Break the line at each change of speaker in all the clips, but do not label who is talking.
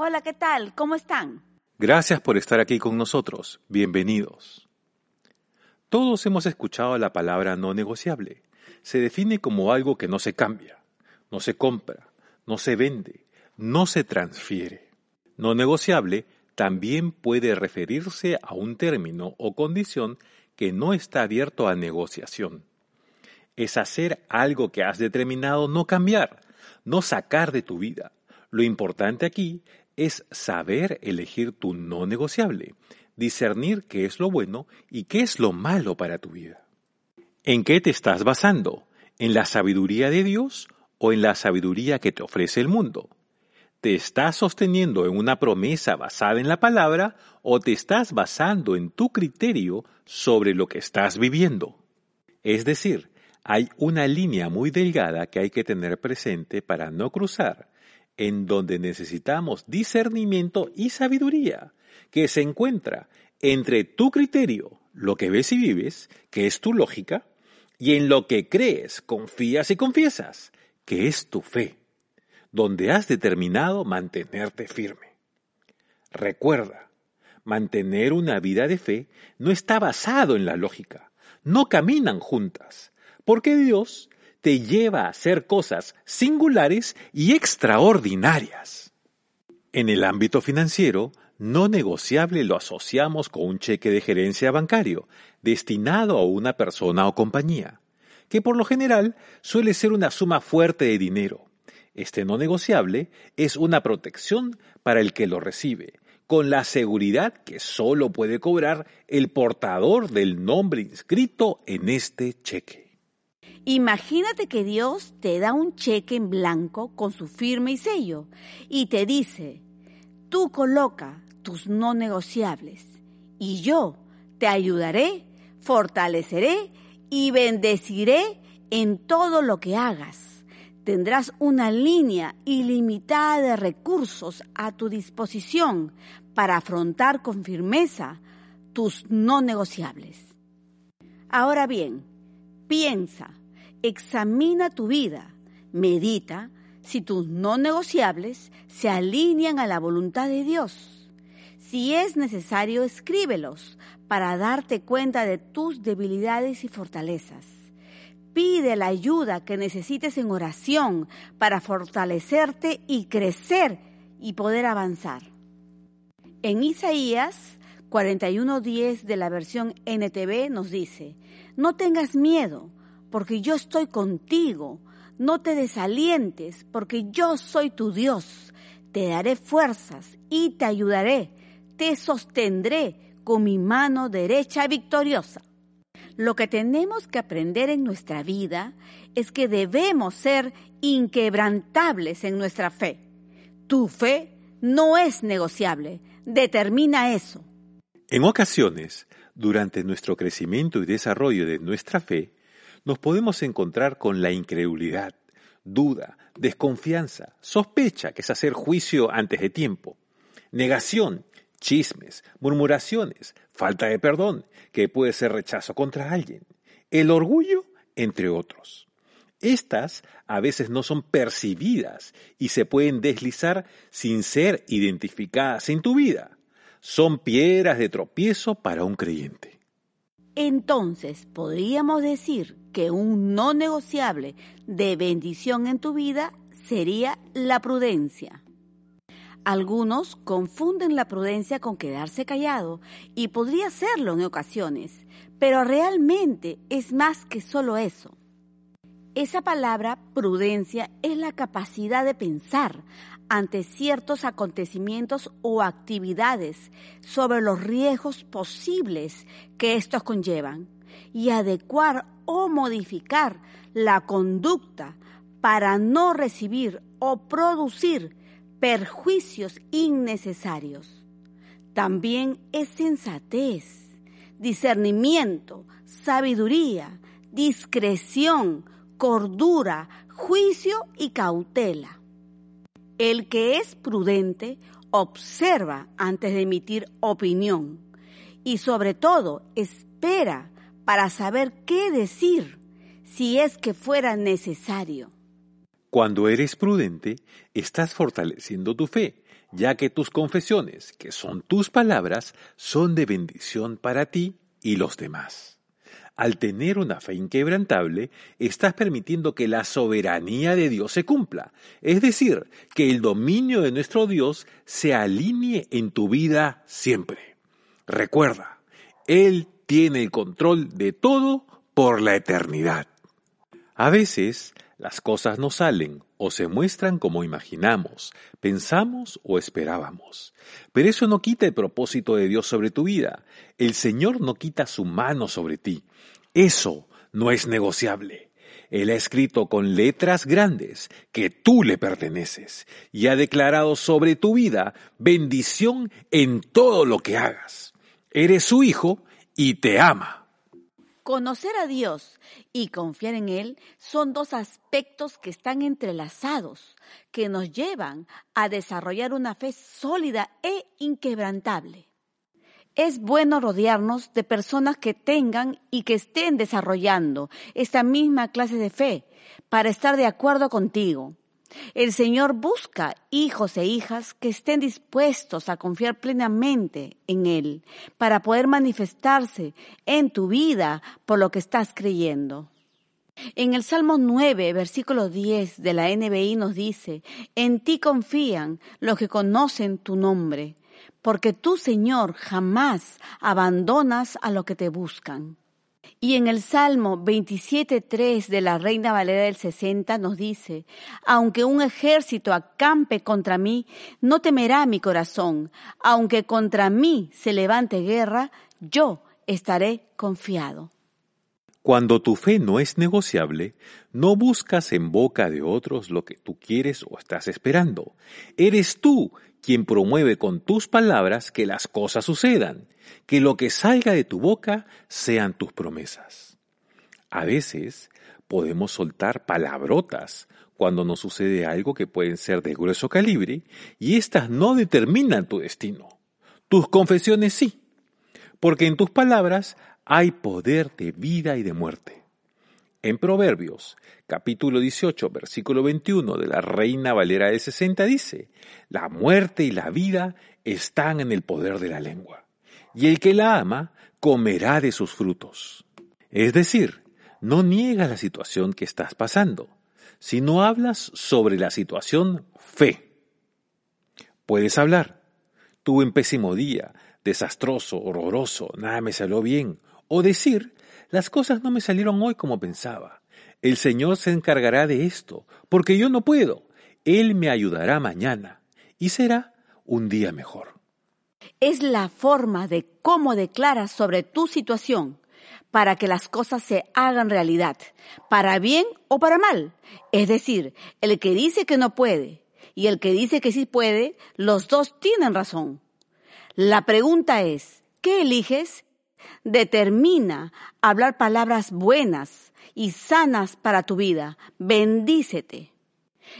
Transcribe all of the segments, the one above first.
Hola, ¿qué tal? ¿Cómo están?
Gracias por estar aquí con nosotros. Bienvenidos. Todos hemos escuchado la palabra no negociable. Se define como algo que no se cambia, no se compra, no se vende, no se transfiere. No negociable también puede referirse a un término o condición que no está abierto a negociación. Es hacer algo que has determinado no cambiar, no sacar de tu vida. Lo importante aquí es saber elegir tu no negociable, discernir qué es lo bueno y qué es lo malo para tu vida. ¿En qué te estás basando? ¿En la sabiduría de Dios o en la sabiduría que te ofrece el mundo? ¿Te estás sosteniendo en una promesa basada en la palabra o te estás basando en tu criterio sobre lo que estás viviendo? Es decir, hay una línea muy delgada que hay que tener presente para no cruzar, en donde necesitamos discernimiento y sabiduría, que se encuentra entre tu criterio, lo que ves y vives, que es tu lógica, y en lo que crees, confías y confiesas, que es tu fe, donde has determinado mantenerte firme. Recuerda, mantener una vida de fe no está basado en la lógica, no caminan juntas, porque Dios te lleva a hacer cosas singulares y extraordinarias. En el ámbito financiero, no negociable lo asociamos con un cheque de gerencia bancario destinado a una persona o compañía, que por lo general suele ser una suma fuerte de dinero. Este no negociable es una protección para el que lo recibe, con la seguridad que solo puede cobrar el portador del nombre inscrito en este cheque.
Imagínate que Dios te da un cheque en blanco con su firma y sello y te dice, tú coloca tus no negociables y yo te ayudaré, fortaleceré y bendeciré en todo lo que hagas. Tendrás una línea ilimitada de recursos a tu disposición para afrontar con firmeza tus no negociables. Ahora bien, piensa, Examina tu vida, medita si tus no negociables se alinean a la voluntad de Dios. Si es necesario, escríbelos para darte cuenta de tus debilidades y fortalezas. Pide la ayuda que necesites en oración para fortalecerte y crecer y poder avanzar. En Isaías 41:10 de la versión NTV nos dice, no tengas miedo, porque yo estoy contigo. No te desalientes, porque yo soy tu Dios. Te daré fuerzas y te ayudaré. Te sostendré con mi mano derecha victoriosa. Lo que tenemos que aprender en nuestra vida es que debemos ser inquebrantables en nuestra fe. Tu fe no es negociable. Determina eso.
En ocasiones, durante nuestro crecimiento y desarrollo de nuestra fe, nos podemos encontrar con la incredulidad, duda, desconfianza, sospecha, que es hacer juicio antes de tiempo, negación, chismes, murmuraciones, falta de perdón, que puede ser rechazo contra alguien, el orgullo, entre otros. Estas a veces no son percibidas y se pueden deslizar sin ser identificadas en tu vida. Son piedras de tropiezo para un creyente.
Entonces, podríamos decir que un no negociable de bendición en tu vida sería la prudencia. Algunos confunden la prudencia con quedarse callado y podría serlo en ocasiones, pero realmente es más que solo eso. Esa palabra prudencia es la capacidad de pensar ante ciertos acontecimientos o actividades sobre los riesgos posibles que estos conllevan y adecuar o modificar la conducta para no recibir o producir perjuicios innecesarios. También es sensatez, discernimiento, sabiduría, discreción, cordura, juicio y cautela. El que es prudente observa antes de emitir opinión y sobre todo espera para saber qué decir si es que fuera necesario.
Cuando eres prudente, estás fortaleciendo tu fe ya que tus confesiones, que son tus palabras, son de bendición para ti y los demás. Al tener una fe inquebrantable, estás permitiendo que la soberanía de Dios se cumpla, es decir, que el dominio de nuestro Dios se alinee en tu vida siempre. Recuerda, Él tiene el control de todo por la eternidad. A veces las cosas no salen o se muestran como imaginamos, pensamos o esperábamos. Pero eso no quita el propósito de Dios sobre tu vida. El Señor no quita su mano sobre ti. Eso no es negociable. Él ha escrito con letras grandes que tú le perteneces y ha declarado sobre tu vida bendición en todo lo que hagas. Eres su hijo y te ama.
Conocer a Dios y confiar en Él son dos aspectos que están entrelazados, que nos llevan a desarrollar una fe sólida e inquebrantable. Es bueno rodearnos de personas que tengan y que estén desarrollando esta misma clase de fe para estar de acuerdo contigo el Señor busca hijos e hijas que estén dispuestos a confiar plenamente en Él para poder manifestarse en tu vida por lo que estás creyendo. En el Salmo 9, versículo 10 de la NBI nos dice, en ti confían los que conocen tu nombre, porque tú, Señor, jamás abandonas a los que te buscan. Y en el Salmo 27.3 de la Reina Valera del 60 nos dice, aunque un ejército acampe contra mí, no temerá mi corazón, aunque contra mí se levante guerra, yo estaré confiado.
Cuando tu fe no es negociable, no buscas en boca de otros lo que tú quieres o estás esperando. Eres tú quien promueve con tus palabras que las cosas sucedan, que lo que salga de tu boca sean tus promesas. A veces podemos soltar palabrotas cuando nos sucede algo que pueden ser de grueso calibre y éstas no determinan tu destino. Tus confesiones sí, porque en tus palabras hay poder de vida y de muerte. En Proverbios, capítulo 18, versículo 21 de la Reina Valera de 60 dice, La muerte y la vida están en el poder de la lengua, y el que la ama comerá de sus frutos. Es decir, no niegas la situación que estás pasando, sino hablas sobre la situación fe. Puedes hablar, tuve un pésimo día, desastroso, horroroso, nada me salió bien, o decir, las cosas no me salieron hoy como pensaba. El Señor se encargará de esto, porque yo no puedo. Él me ayudará mañana y será un día mejor.
Es la forma de cómo declaras sobre tu situación para que las cosas se hagan realidad, para bien o para mal. Es decir, el que dice que no puede y el que dice que sí puede, los dos tienen razón. La pregunta es, ¿qué eliges Determina hablar palabras buenas y sanas para tu vida. Bendícete.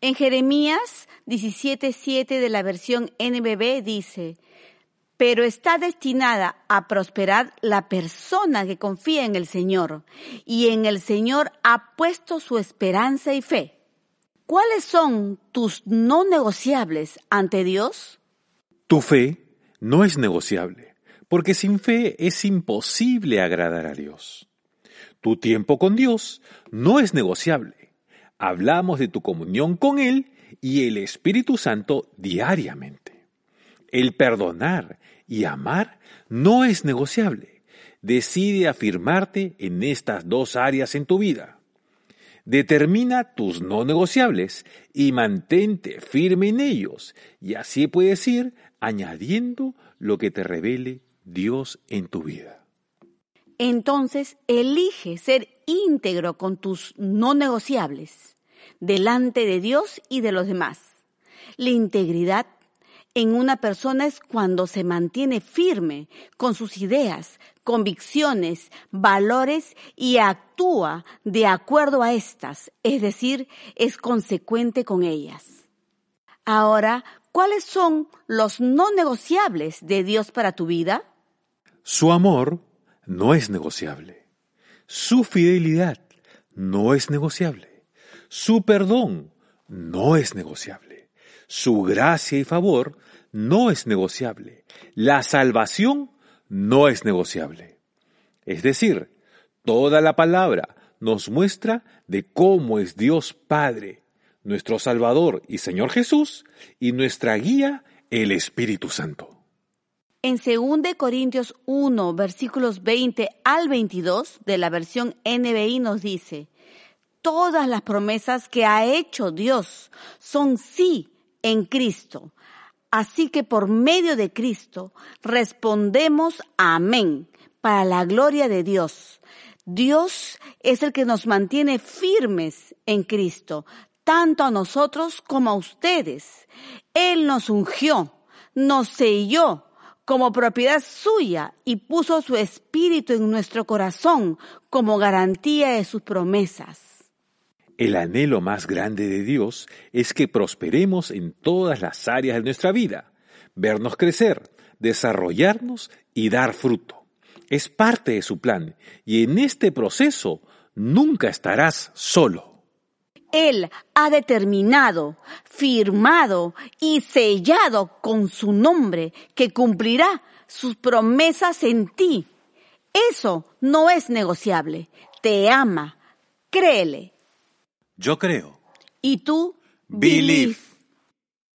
En Jeremías 17:7 de la versión NBB dice, pero está destinada a prosperar la persona que confía en el Señor y en el Señor ha puesto su esperanza y fe. ¿Cuáles son tus no negociables ante Dios?
Tu fe no es negociable porque sin fe es imposible agradar a Dios. Tu tiempo con Dios no es negociable. Hablamos de tu comunión con Él y el Espíritu Santo diariamente. El perdonar y amar no es negociable. Decide afirmarte en estas dos áreas en tu vida. Determina tus no negociables y mantente firme en ellos, y así puedes ir añadiendo lo que te revele Dios en tu vida.
Entonces, elige ser íntegro con tus no negociables delante de Dios y de los demás. La integridad en una persona es cuando se mantiene firme con sus ideas, convicciones, valores y actúa de acuerdo a estas, es decir, es consecuente con ellas. Ahora, ¿cuáles son los no negociables de Dios para tu vida?
Su amor no es negociable. Su fidelidad no es negociable. Su perdón no es negociable. Su gracia y favor no es negociable. La salvación no es negociable. Es decir, toda la palabra nos muestra de cómo es Dios Padre, nuestro Salvador y Señor Jesús, y nuestra guía, el Espíritu Santo.
En 2 Corintios 1, versículos 20 al 22 de la versión NBI nos dice, todas las promesas que ha hecho Dios son sí en Cristo. Así que por medio de Cristo respondemos amén para la gloria de Dios. Dios es el que nos mantiene firmes en Cristo, tanto a nosotros como a ustedes. Él nos ungió, nos selló como propiedad suya y puso su espíritu en nuestro corazón como garantía de sus promesas.
El anhelo más grande de Dios es que prosperemos en todas las áreas de nuestra vida, vernos crecer, desarrollarnos y dar fruto. Es parte de su plan y en este proceso nunca estarás solo.
Él ha determinado, firmado y sellado con su nombre que cumplirá sus promesas en ti. Eso no es negociable. Te ama. Créele.
Yo creo.
¿Y tú?
Believe.